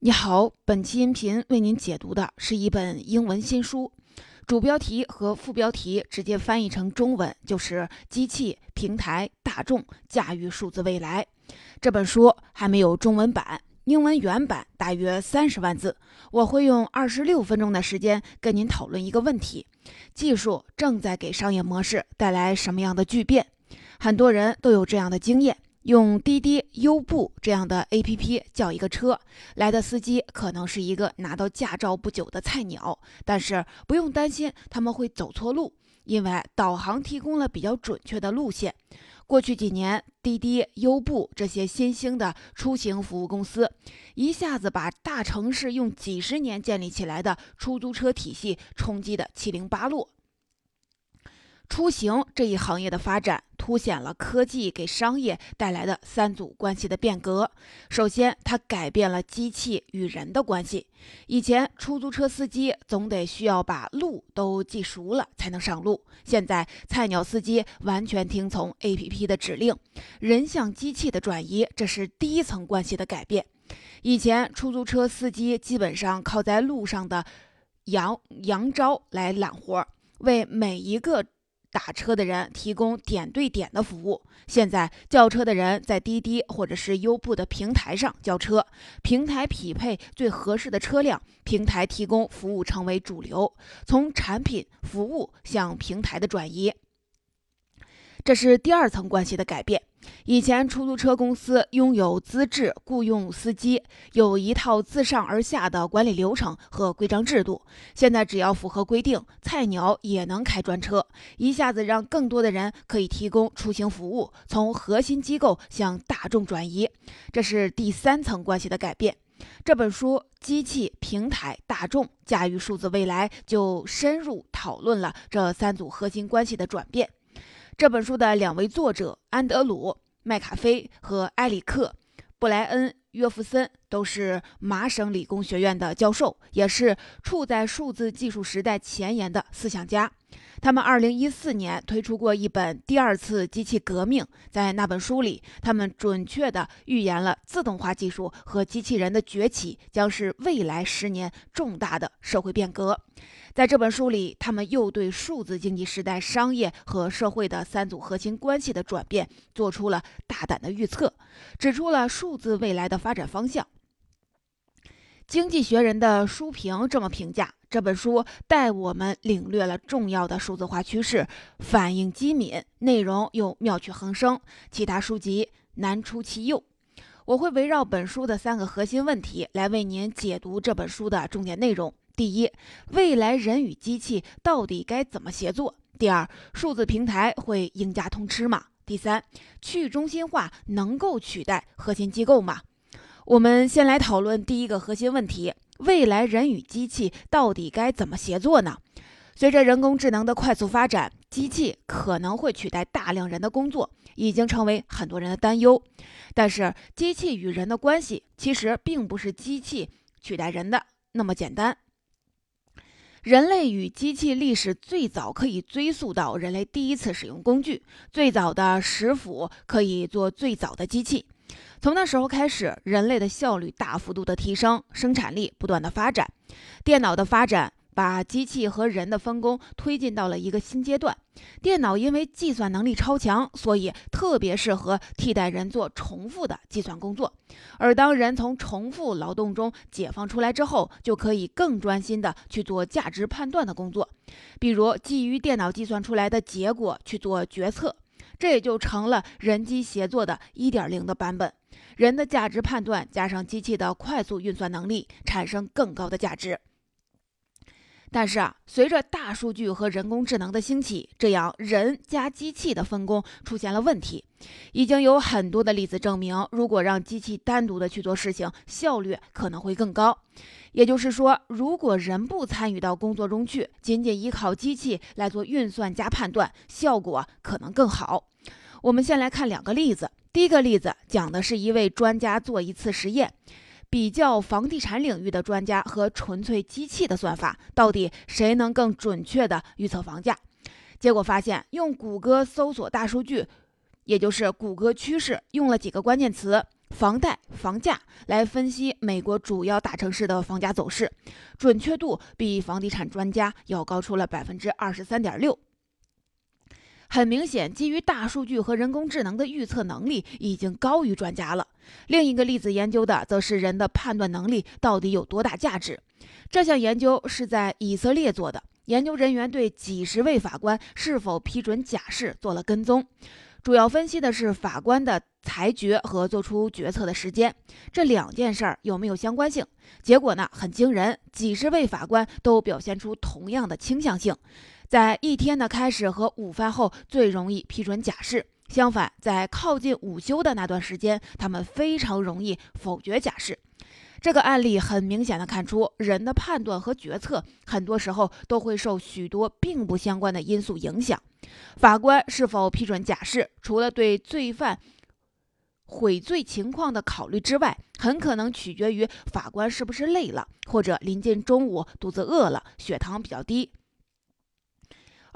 你好，本期音频为您解读的是一本英文新书，主标题和副标题直接翻译成中文就是“机器、平台、大众驾驭数字未来”。这本书还没有中文版，英文原版大约三十万字。我会用二十六分钟的时间跟您讨论一个问题：技术正在给商业模式带来什么样的巨变？很多人都有这样的经验。用滴滴、优步这样的 APP 叫一个车，来的司机可能是一个拿到驾照不久的菜鸟，但是不用担心他们会走错路，因为导航提供了比较准确的路线。过去几年，滴滴、优步这些新兴的出行服务公司，一下子把大城市用几十年建立起来的出租车体系冲击的七零八落。出行这一行业的发展，凸显了科技给商业带来的三组关系的变革。首先，它改变了机器与人的关系。以前，出租车司机总得需要把路都记熟了才能上路，现在，菜鸟司机完全听从 APP 的指令，人向机器的转移，这是第一层关系的改变。以前，出租车司机基本上靠在路上的扬扬招来揽活，为每一个。打车的人提供点对点的服务。现在叫车的人在滴滴或者是优步的平台上叫车，平台匹配最合适的车辆，平台提供服务成为主流，从产品服务向平台的转移。这是第二层关系的改变。以前出租车公司拥有资质雇佣司机，有一套自上而下的管理流程和规章制度。现在只要符合规定，菜鸟也能开专车，一下子让更多的人可以提供出行服务，从核心机构向大众转移。这是第三层关系的改变。这本书《机器、平台、大众驾驭数字未来》就深入讨论了这三组核心关系的转变。这本书的两位作者安德鲁·麦卡菲和埃里克·布莱恩·约夫森都是麻省理工学院的教授，也是处在数字技术时代前沿的思想家。他们2014年推出过一本《第二次机器革命》。在那本书里，他们准确地预言了自动化技术和机器人的崛起将是未来十年重大的社会变革。在这本书里，他们又对数字经济时代商业和社会的三组核心关系的转变做出了大胆的预测，指出了数字未来的发展方向。《经济学人》的书评这么评价这本书：带我们领略了重要的数字化趋势，反应机敏，内容又妙趣横生，其他书籍难出其右。我会围绕本书的三个核心问题来为您解读这本书的重点内容。第一，未来人与机器到底该怎么协作？第二，数字平台会赢家通吃吗？第三，去中心化能够取代核心机构吗？我们先来讨论第一个核心问题：未来人与机器到底该怎么协作呢？随着人工智能的快速发展，机器可能会取代大量人的工作，已经成为很多人的担忧。但是，机器与人的关系其实并不是机器取代人的那么简单。人类与机器历史最早可以追溯到人类第一次使用工具，最早的石斧可以做最早的机器。从那时候开始，人类的效率大幅度的提升，生产力不断的发展，电脑的发展。把机器和人的分工推进到了一个新阶段。电脑因为计算能力超强，所以特别适合替代人做重复的计算工作。而当人从重复劳动中解放出来之后，就可以更专心的去做价值判断的工作，比如基于电脑计算出来的结果去做决策。这也就成了人机协作的一点零的版本。人的价值判断加上机器的快速运算能力，产生更高的价值。但是啊，随着大数据和人工智能的兴起，这样人加机器的分工出现了问题。已经有很多的例子证明，如果让机器单独的去做事情，效率可能会更高。也就是说，如果人不参与到工作中去，仅仅依靠机器来做运算加判断，效果可能更好。我们先来看两个例子。第一个例子讲的是一位专家做一次实验。比较房地产领域的专家和纯粹机器的算法，到底谁能更准确地预测房价？结果发现，用谷歌搜索大数据，也就是谷歌趋势，用了几个关键词，房贷、房价来分析美国主要大城市的房价走势，准确度比房地产专家要高出了百分之二十三点六。很明显，基于大数据和人工智能的预测能力已经高于专家了。另一个例子研究的则是人的判断能力到底有多大价值。这项研究是在以色列做的，研究人员对几十位法官是否批准假释做了跟踪，主要分析的是法官的裁决和做出决策的时间，这两件事儿有没有相关性？结果呢，很惊人，几十位法官都表现出同样的倾向性。在一天的开始和午饭后最容易批准假释，相反，在靠近午休的那段时间，他们非常容易否决假释。这个案例很明显的看出，人的判断和决策很多时候都会受许多并不相关的因素影响。法官是否批准假释，除了对罪犯悔罪情况的考虑之外，很可能取决于法官是不是累了，或者临近中午肚子饿了，血糖比较低。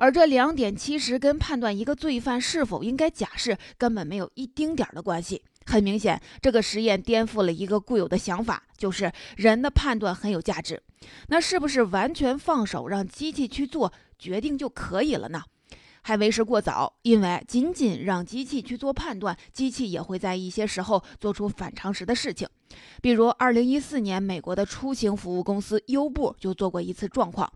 而这两点其实跟判断一个罪犯是否应该假释根本没有一丁点儿的关系。很明显，这个实验颠覆了一个固有的想法，就是人的判断很有价值。那是不是完全放手让机器去做决定就可以了呢？还为时过早，因为仅仅让机器去做判断，机器也会在一些时候做出反常识的事情。比如，二零一四年，美国的出行服务公司优步就做过一次状况。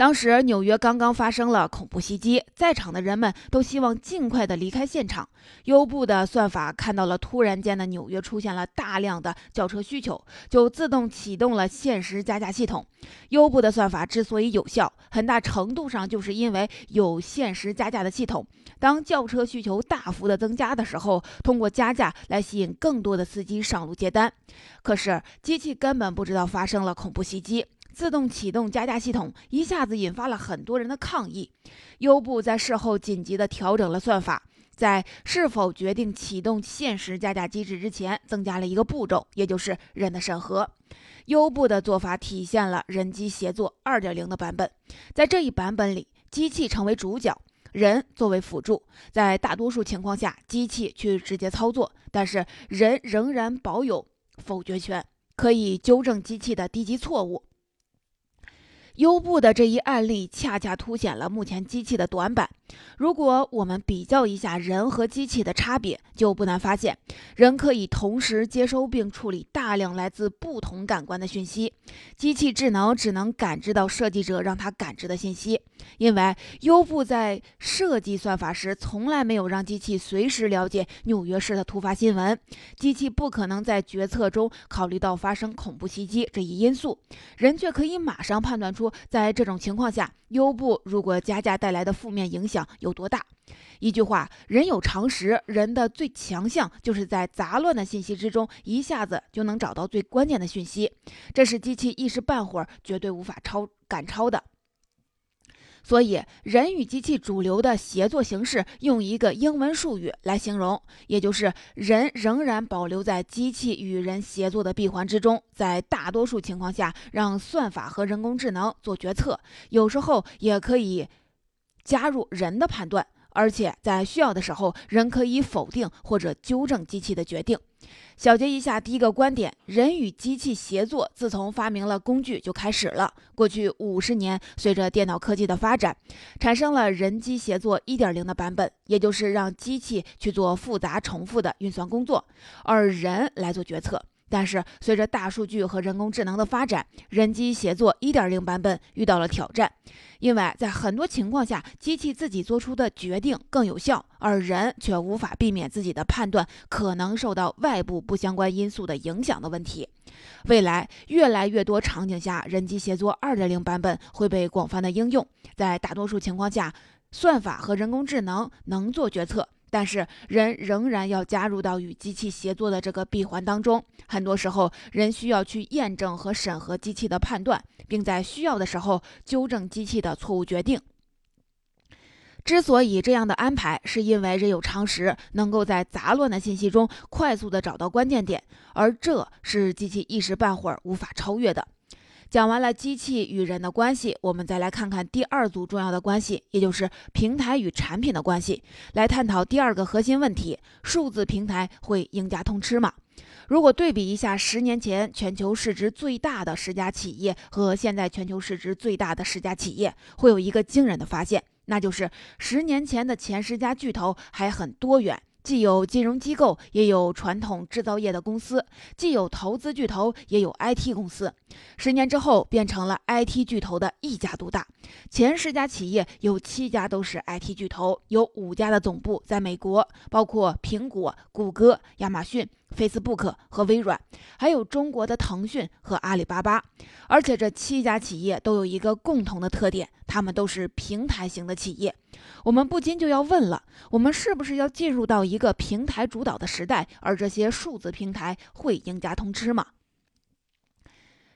当时纽约刚刚发生了恐怖袭击，在场的人们都希望尽快的离开现场。优步的算法看到了突然间的纽约出现了大量的轿车需求，就自动启动了限时加价系统。优步的算法之所以有效，很大程度上就是因为有限时加价的系统。当轿车需求大幅的增加的时候，通过加价来吸引更多的司机上路接单。可是机器根本不知道发生了恐怖袭击。自动启动加价系统一下子引发了很多人的抗议。优步在事后紧急地调整了算法，在是否决定启动限时加价机制之前，增加了一个步骤，也就是人的审核。优步的做法体现了人机协作2.0的版本。在这一版本里，机器成为主角，人作为辅助。在大多数情况下，机器去直接操作，但是人仍然保有否决权，可以纠正机器的低级错误。优步的这一案例恰恰凸显了目前机器的短板。如果我们比较一下人和机器的差别，就不难发现，人可以同时接收并处理大量来自不同感官的讯息，机器智能只能感知到设计者让它感知的信息。因为优步在设计算法时，从来没有让机器随时了解纽约市的突发新闻，机器不可能在决策中考虑到发生恐怖袭击这一因素，人却可以马上判断出。在这种情况下，优步如果加价带来的负面影响有多大？一句话，人有常识，人的最强项就是在杂乱的信息之中，一下子就能找到最关键的讯息，这是机器一时半会儿绝对无法超赶超的。所以，人与机器主流的协作形式，用一个英文术语来形容，也就是人仍然保留在机器与人协作的闭环之中，在大多数情况下，让算法和人工智能做决策，有时候也可以加入人的判断。而且在需要的时候，人可以否定或者纠正机器的决定。小结一下第一个观点：人与机器协作，自从发明了工具就开始了。过去五十年，随着电脑科技的发展，产生了人机协作1.0的版本，也就是让机器去做复杂重复的运算工作，而人来做决策。但是，随着大数据和人工智能的发展，人机协作1.0版本遇到了挑战，因为在很多情况下，机器自己做出的决定更有效，而人却无法避免自己的判断可能受到外部不相关因素的影响的问题。未来，越来越多场景下，人机协作2.0版本会被广泛的应用，在大多数情况下，算法和人工智能能做决策。但是人仍然要加入到与机器协作的这个闭环当中，很多时候人需要去验证和审核机器的判断，并在需要的时候纠正机器的错误决定。之所以这样的安排，是因为人有常识，能够在杂乱的信息中快速的找到关键点，而这是机器一时半会儿无法超越的。讲完了机器与人的关系，我们再来看看第二组重要的关系，也就是平台与产品的关系，来探讨第二个核心问题：数字平台会赢家通吃吗？如果对比一下十年前全球市值最大的十家企业和现在全球市值最大的十家企业，会有一个惊人的发现，那就是十年前的前十家巨头还很多元。既有金融机构，也有传统制造业的公司；既有投资巨头，也有 IT 公司。十年之后，变成了 IT 巨头的一家独大。前十家企业有七家都是 IT 巨头，有五家的总部在美国，包括苹果、谷歌、亚马逊。Facebook 和微软，还有中国的腾讯和阿里巴巴，而且这七家企业都有一个共同的特点，他们都是平台型的企业。我们不禁就要问了：我们是不是要进入到一个平台主导的时代？而这些数字平台会赢家通吃吗？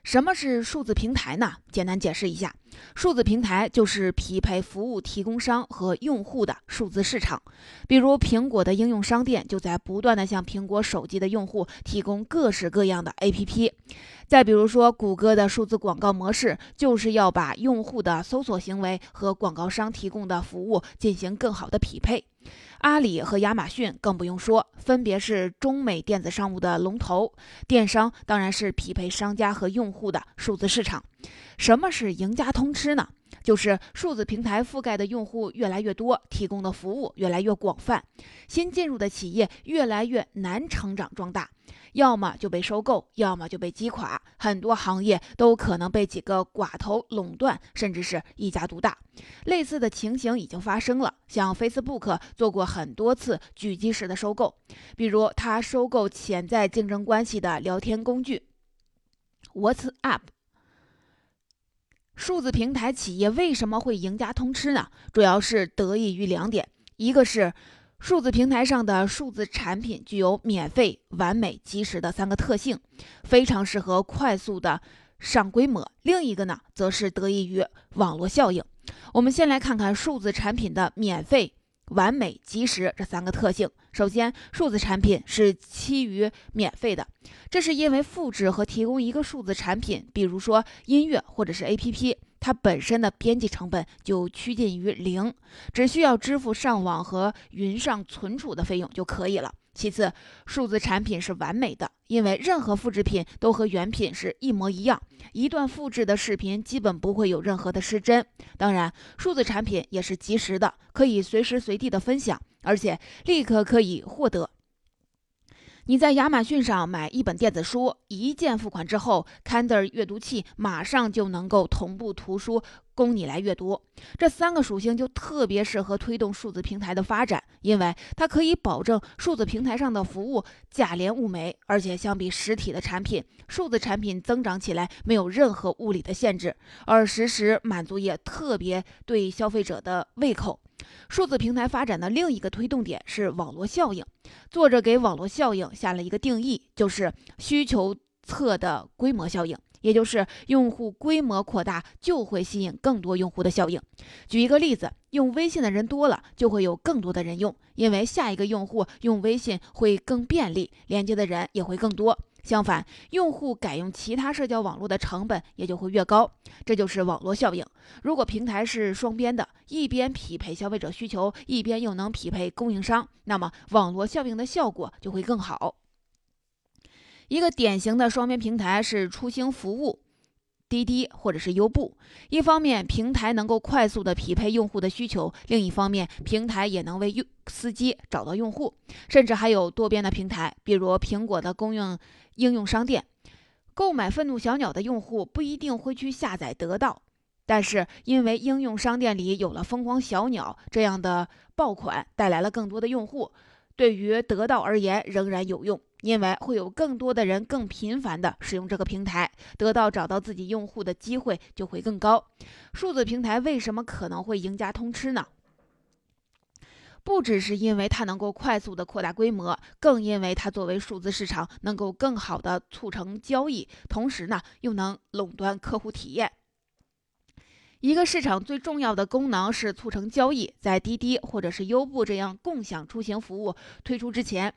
什么是数字平台呢？简单解释一下，数字平台就是匹配服务提供商和用户的数字市场。比如苹果的应用商店就在不断的向苹果手机的用户提供各式各样的 APP。再比如说，谷歌的数字广告模式就是要把用户的搜索行为和广告商提供的服务进行更好的匹配。阿里和亚马逊更不用说，分别是中美电子商务的龙头，电商当然是匹配商家和用户的数字市场。什么是赢家通吃呢？就是数字平台覆盖的用户越来越多，提供的服务越来越广泛，新进入的企业越来越难成长壮大。要么就被收购，要么就被击垮，很多行业都可能被几个寡头垄断，甚至是一家独大。类似的情形已经发生了，像 Facebook 做过很多次狙击式的收购，比如它收购潜在竞争关系的聊天工具 WhatsApp。数字平台企业为什么会赢家通吃呢？主要是得益于两点，一个是。数字平台上的数字产品具有免费、完美、及时的三个特性，非常适合快速的上规模。另一个呢，则是得益于网络效应。我们先来看看数字产品的免费、完美、及时这三个特性。首先，数字产品是基于免费的，这是因为复制和提供一个数字产品，比如说音乐或者是 APP。它本身的编辑成本就趋近于零，只需要支付上网和云上存储的费用就可以了。其次，数字产品是完美的，因为任何复制品都和原品是一模一样，一段复制的视频基本不会有任何的失真。当然，数字产品也是及时的，可以随时随地的分享，而且立刻可以获得。你在亚马逊上买一本电子书，一键付款之后，Kindle 阅读器马上就能够同步图书供你来阅读。这三个属性就特别适合推动数字平台的发展，因为它可以保证数字平台上的服务价廉物美，而且相比实体的产品，数字产品增长起来没有任何物理的限制，而实时满足也特别对消费者的胃口。数字平台发展的另一个推动点是网络效应。作者给网络效应下了一个定义，就是需求侧的规模效应，也就是用户规模扩大就会吸引更多用户的效应。举一个例子，用微信的人多了，就会有更多的人用，因为下一个用户用微信会更便利，连接的人也会更多。相反，用户改用其他社交网络的成本也就会越高，这就是网络效应。如果平台是双边的，一边匹配消费者需求，一边又能匹配供应商，那么网络效应的效果就会更好。一个典型的双边平台是出行服务。滴滴或者是优步，一方面平台能够快速的匹配用户的需求，另一方面平台也能为用司机找到用户，甚至还有多边的平台，比如苹果的供应应用商店。购买愤怒小鸟的用户不一定会去下载得到，但是因为应用商店里有了疯狂小鸟这样的爆款，带来了更多的用户，对于得到而言仍然有用。因为会有更多的人更频繁的使用这个平台，得到找到自己用户的机会就会更高。数字平台为什么可能会赢家通吃呢？不只是因为它能够快速的扩大规模，更因为它作为数字市场能够更好的促成交易，同时呢又能垄断客户体验。一个市场最重要的功能是促成交易。在滴滴或者是优步这样共享出行服务推出之前，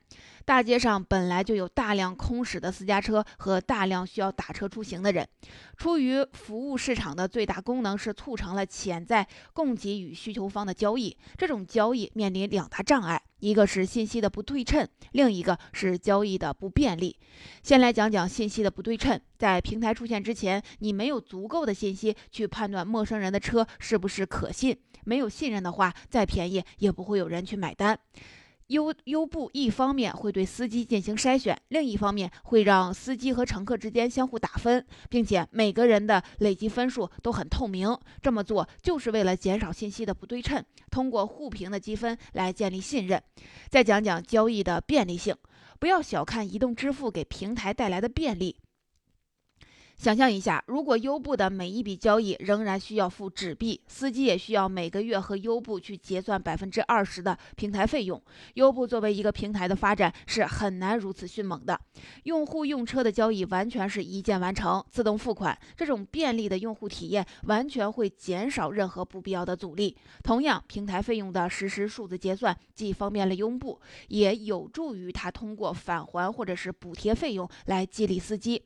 大街上本来就有大量空驶的私家车和大量需要打车出行的人。出于服务市场的最大功能是促成了潜在供给与需求方的交易。这种交易面临两大障碍。一个是信息的不对称，另一个是交易的不便利。先来讲讲信息的不对称。在平台出现之前，你没有足够的信息去判断陌生人的车是不是可信。没有信任的话，再便宜也不会有人去买单。优优步一方面会对司机进行筛选，另一方面会让司机和乘客之间相互打分，并且每个人的累积分数都很透明。这么做就是为了减少信息的不对称，通过互评的积分来建立信任。再讲讲交易的便利性，不要小看移动支付给平台带来的便利。想象一下，如果优步的每一笔交易仍然需要付纸币，司机也需要每个月和优步去结算百分之二十的平台费用。优步作为一个平台的发展是很难如此迅猛的。用户用车的交易完全是一键完成、自动付款，这种便利的用户体验完全会减少任何不必要的阻力。同样，平台费用的实时数字结算既方便了优步，也有助于他通过返还或者是补贴费用来激励司机。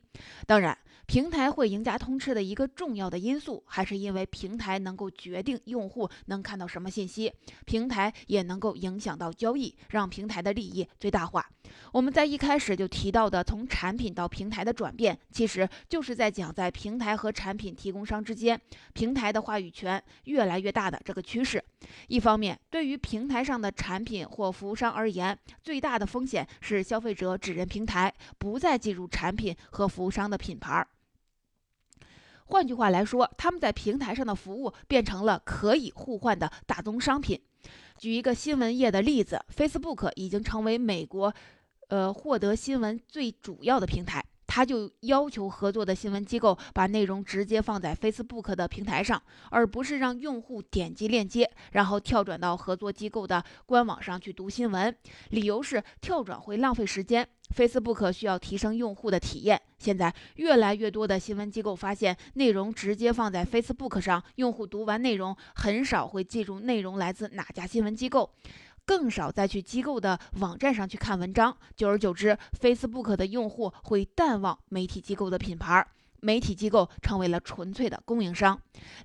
当然。平台会赢家通吃的一个重要的因素，还是因为平台能够决定用户能看到什么信息，平台也能够影响到交易，让平台的利益最大化。我们在一开始就提到的从产品到平台的转变，其实就是在讲在平台和产品提供商之间，平台的话语权越来越大的这个趋势。一方面，对于平台上的产品或服务商而言，最大的风险是消费者只认平台，不再记住产品和服务商的品牌。换句话来说，他们在平台上的服务变成了可以互换的大宗商品。举一个新闻业的例子，Facebook 已经成为美国，呃，获得新闻最主要的平台。他就要求合作的新闻机构把内容直接放在 Facebook 的平台上，而不是让用户点击链接，然后跳转到合作机构的官网上去读新闻。理由是跳转会浪费时间。Facebook 需要提升用户的体验。现在，越来越多的新闻机构发现，内容直接放在 Facebook 上，用户读完内容很少会记住内容来自哪家新闻机构，更少再去机构的网站上去看文章。久而久之，Facebook 的用户会淡忘媒体机构的品牌，媒体机构成为了纯粹的供应商。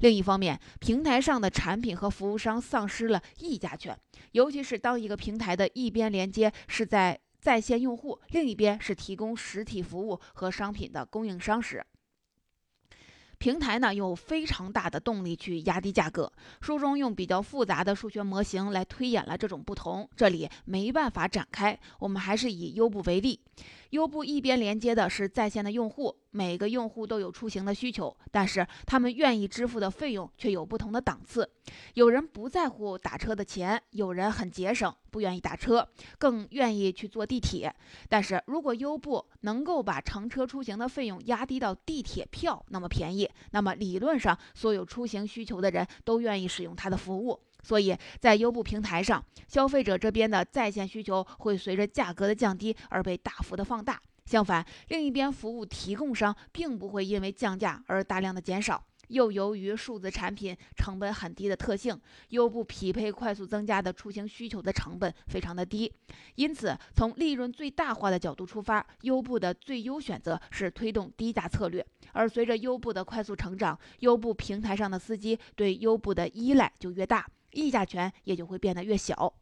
另一方面，平台上的产品和服务商丧失了议价权，尤其是当一个平台的一边连接是在。在线用户，另一边是提供实体服务和商品的供应商时，平台呢有非常大的动力去压低价格。书中用比较复杂的数学模型来推演了这种不同，这里没办法展开，我们还是以优步为例。优步一边连接的是在线的用户，每个用户都有出行的需求，但是他们愿意支付的费用却有不同的档次。有人不在乎打车的钱，有人很节省，不愿意打车，更愿意去坐地铁。但是如果优步能够把乘车出行的费用压低到地铁票那么便宜，那么理论上所有出行需求的人都愿意使用它的服务。所以在优步平台上，消费者这边的在线需求会随着价格的降低而被大幅的放大。相反，另一边服务提供商并不会因为降价而大量的减少。又由于数字产品成本很低的特性，优步匹配快速增加的出行需求的成本非常的低。因此，从利润最大化的角度出发，优步的最优选择是推动低价策略。而随着优步的快速成长，优步平台上的司机对优步的依赖就越大。议价权也就会变得越小。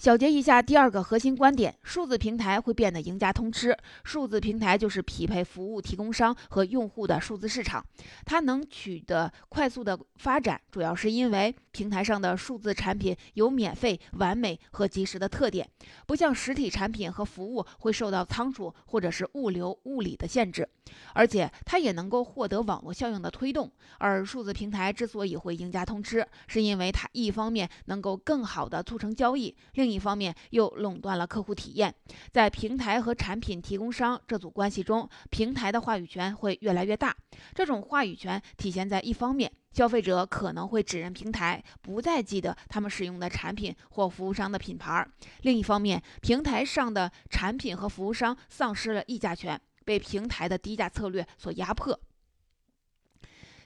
小结一下第二个核心观点：数字平台会变得赢家通吃。数字平台就是匹配服务提供商和用户的数字市场，它能取得快速的发展，主要是因为平台上的数字产品有免费、完美和及时的特点，不像实体产品和服务会受到仓储或者是物流物理的限制，而且它也能够获得网络效应的推动。而数字平台之所以会赢家通吃，是因为它一方面能够更好的促成交易，另另一方面又垄断了客户体验，在平台和产品提供商这组关系中，平台的话语权会越来越大。这种话语权体现在一方面，消费者可能会只认平台，不再记得他们使用的产品或服务商的品牌；另一方面，平台上的产品和服务商丧失了议价权，被平台的低价策略所压迫。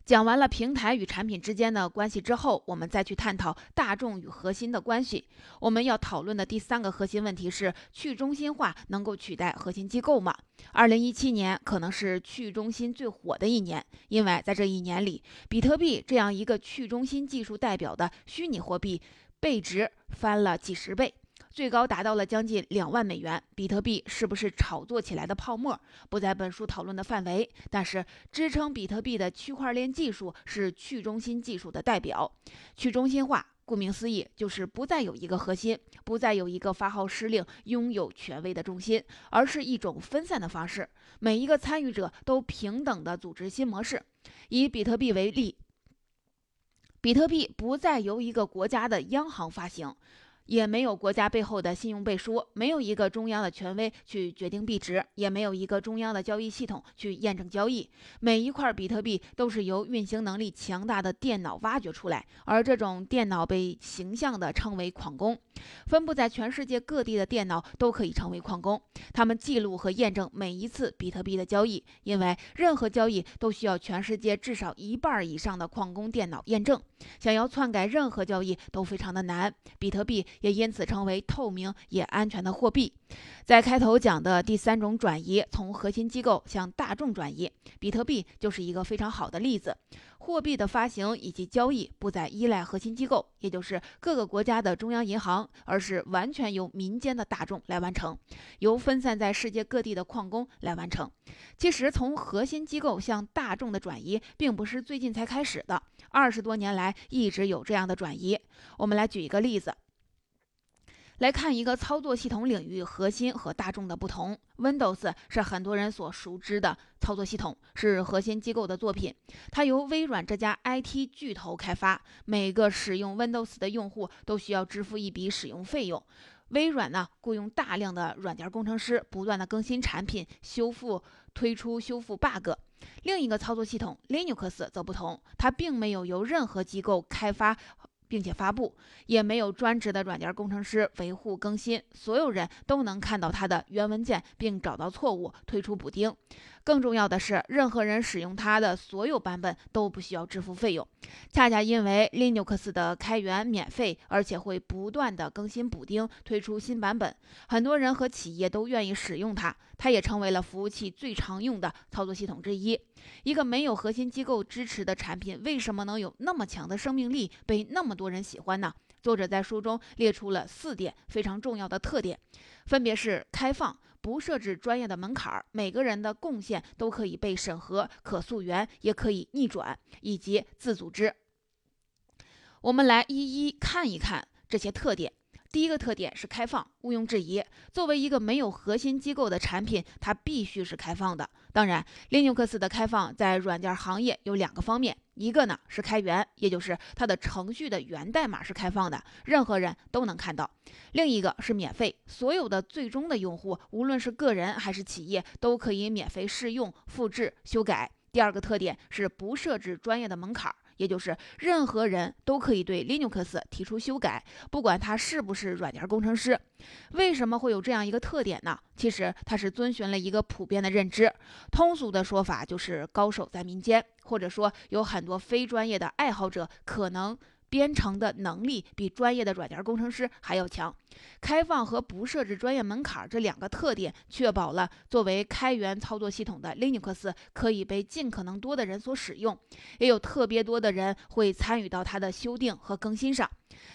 讲完了平台与产品之间的关系之后，我们再去探讨大众与核心的关系。我们要讨论的第三个核心问题是：去中心化能够取代核心机构吗？二零一七年可能是去中心最火的一年，因为在这一年里，比特币这样一个去中心技术代表的虚拟货币倍值翻了几十倍。最高达到了将近两万美元。比特币是不是炒作起来的泡沫，不在本书讨论的范围。但是，支撑比特币的区块链技术是去中心技术的代表。去中心化，顾名思义，就是不再有一个核心，不再有一个发号施令、拥有权威的中心，而是一种分散的方式。每一个参与者都平等的组织新模式。以比特币为例，比特币不再由一个国家的央行发行。也没有国家背后的信用背书，没有一个中央的权威去决定币值，也没有一个中央的交易系统去验证交易。每一块比特币都是由运行能力强大的电脑挖掘出来，而这种电脑被形象地称为矿工。分布在全世界各地的电脑都可以成为矿工，他们记录和验证每一次比特币的交易，因为任何交易都需要全世界至少一半以上的矿工电脑验证。想要篡改任何交易都非常的难，比特币也因此成为透明也安全的货币。在开头讲的第三种转移，从核心机构向大众转移，比特币就是一个非常好的例子。货币的发行以及交易不再依赖核心机构，也就是各个国家的中央银行，而是完全由民间的大众来完成，由分散在世界各地的矿工来完成。其实，从核心机构向大众的转移，并不是最近才开始的，二十多年来一直有这样的转移。我们来举一个例子。来看一个操作系统领域核心和大众的不同。Windows 是很多人所熟知的操作系统，是核心机构的作品。它由微软这家 IT 巨头开发，每个使用 Windows 的用户都需要支付一笔使用费用。微软呢，雇佣大量的软件工程师，不断的更新产品，修复、推出修复 bug。另一个操作系统 Linux 则不同，它并没有由任何机构开发。并且发布，也没有专职的软件工程师维护更新，所有人都能看到它的原文件，并找到错误，退出补丁。更重要的是，任何人使用它的所有版本都不需要支付费用。恰恰因为 Linux 的开源免费，而且会不断的更新补丁，推出新版本，很多人和企业都愿意使用它。它也成为了服务器最常用的操作系统之一。一个没有核心机构支持的产品，为什么能有那么强的生命力，被那么多人喜欢呢？作者在书中列出了四点非常重要的特点，分别是开放。不设置专业的门槛儿，每个人的贡献都可以被审核、可溯源，也可以逆转，以及自组织。我们来一一看一看这些特点。第一个特点是开放，毋庸置疑。作为一个没有核心机构的产品，它必须是开放的。当然，Linux 的开放在软件行业有两个方面，一个呢是开源，也就是它的程序的源代码是开放的，任何人都能看到；另一个是免费，所有的最终的用户，无论是个人还是企业，都可以免费试用、复制、修改。第二个特点是不设置专业的门槛儿。也就是任何人都可以对 Linux 提出修改，不管他是不是软件工程师。为什么会有这样一个特点呢？其实它是遵循了一个普遍的认知，通俗的说法就是高手在民间，或者说有很多非专业的爱好者可能。编程的能力比专业的软件工程师还要强。开放和不设置专业门槛这两个特点，确保了作为开源操作系统的 Linux 可以被尽可能多的人所使用，也有特别多的人会参与到它的修订和更新上。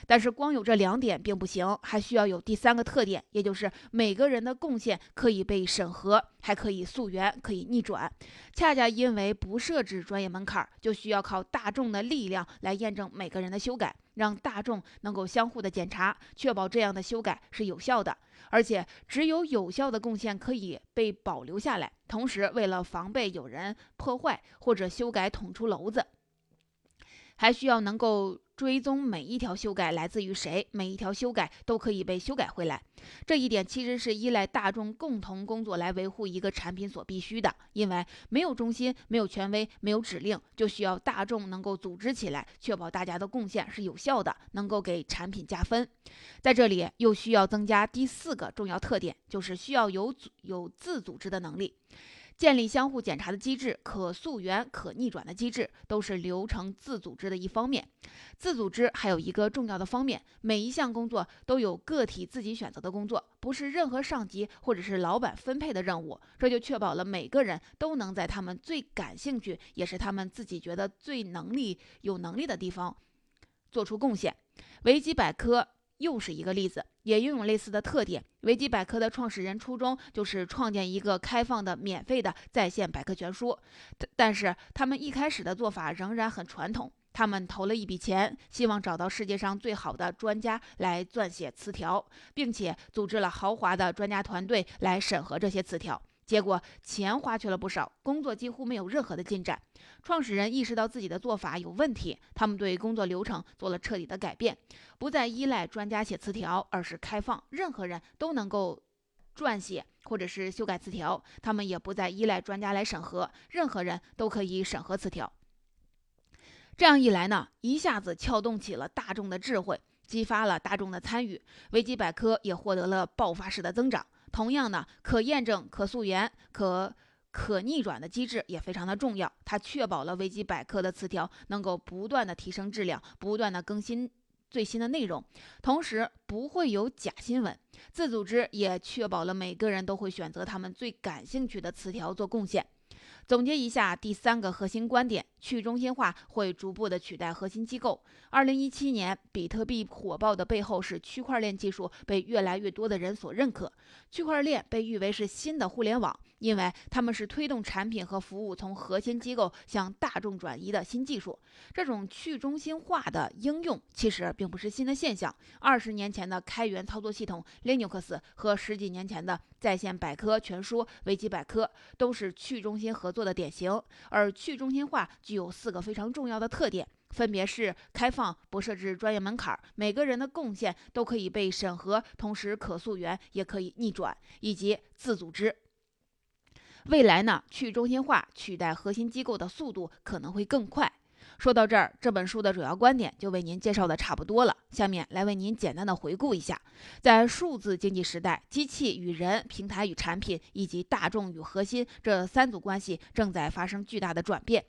但是光有这两点并不行，还需要有第三个特点，也就是每个人的贡献可以被审核，还可以溯源，可以逆转。恰恰因为不设置专业门槛，就需要靠大众的力量来验证每个人的修改，让大众能够相互的检查，确保这样的修改是有效的。而且只有有效的贡献可以被保留下来。同时，为了防备有人破坏或者修改捅出篓子，还需要能够。追踪每一条修改来自于谁，每一条修改都可以被修改回来。这一点其实是依赖大众共同工作来维护一个产品所必须的，因为没有中心、没有权威、没有指令，就需要大众能够组织起来，确保大家的贡献是有效的，能够给产品加分。在这里又需要增加第四个重要特点，就是需要有组有自组织的能力。建立相互检查的机制，可溯源、可逆转的机制，都是流程自组织的一方面。自组织还有一个重要的方面，每一项工作都有个体自己选择的工作，不是任何上级或者是老板分配的任务。这就确保了每个人都能在他们最感兴趣，也是他们自己觉得最能力有能力的地方做出贡献。维基百科。又是一个例子，也拥有类似的特点。维基百科的创始人初衷就是创建一个开放的、免费的在线百科全书，但是他们一开始的做法仍然很传统。他们投了一笔钱，希望找到世界上最好的专家来撰写词条，并且组织了豪华的专家团队来审核这些词条。结果钱花去了不少，工作几乎没有任何的进展。创始人意识到自己的做法有问题，他们对工作流程做了彻底的改变，不再依赖专家写词条，而是开放，任何人都能够撰写或者是修改词条。他们也不再依赖专家来审核，任何人都可以审核词条。这样一来呢，一下子撬动起了大众的智慧，激发了大众的参与，维基百科也获得了爆发式的增长。同样呢，可验证、可溯源、可可逆转的机制也非常的重要。它确保了维基百科的词条能够不断的提升质量，不断的更新最新的内容，同时不会有假新闻。自组织也确保了每个人都会选择他们最感兴趣的词条做贡献。总结一下第三个核心观点：去中心化会逐步的取代核心机构。二零一七年，比特币火爆的背后是区块链技术被越来越多的人所认可。区块链被誉为是新的互联网，因为他们是推动产品和服务从核心机构向大众转移的新技术。这种去中心化的应用其实并不是新的现象。二十年前的开源操作系统 Linux 和十几年前的在线百科全书维基百科都是去中心合作。的典型，而去中心化具有四个非常重要的特点，分别是开放、不设置专业门槛，每个人的贡献都可以被审核，同时可溯源也可以逆转，以及自组织。未来呢，去中心化取代核心机构的速度可能会更快。说到这儿，这本书的主要观点就为您介绍的差不多了。下面来为您简单的回顾一下，在数字经济时代，机器与人、平台与产品以及大众与核心这三组关系正在发生巨大的转变。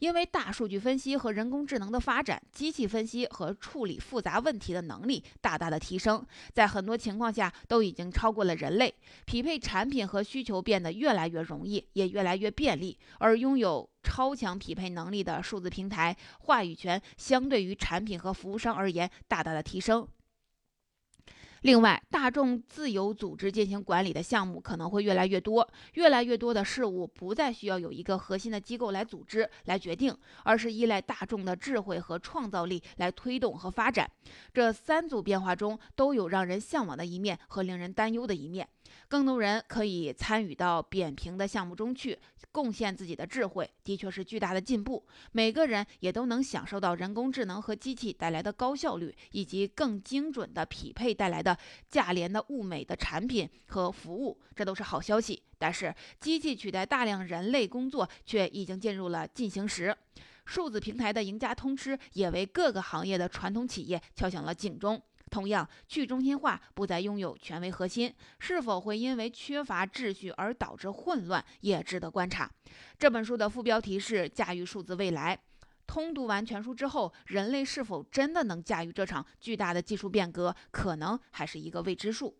因为大数据分析和人工智能的发展，机器分析和处理复杂问题的能力大大的提升，在很多情况下都已经超过了人类。匹配产品和需求变得越来越容易，也越来越便利，而拥有。超强匹配能力的数字平台话语权，相对于产品和服务商而言，大大的提升。另外，大众自由组织进行管理的项目可能会越来越多，越来越多的事物不再需要有一个核心的机构来组织、来决定，而是依赖大众的智慧和创造力来推动和发展。这三组变化中都有让人向往的一面和令人担忧的一面。更多人可以参与到扁平的项目中去，贡献自己的智慧，的确是巨大的进步。每个人也都能享受到人工智能和机器带来的高效率，以及更精准的匹配带来的价廉的物美的产品和服务，这都是好消息。但是，机器取代大量人类工作却已经进入了进行时。数字平台的赢家通吃，也为各个行业的传统企业敲响了警钟。同样，去中心化不再拥有权威核心，是否会因为缺乏秩序而导致混乱，也值得观察。这本书的副标题是“驾驭数字未来”。通读完全书之后，人类是否真的能驾驭这场巨大的技术变革，可能还是一个未知数。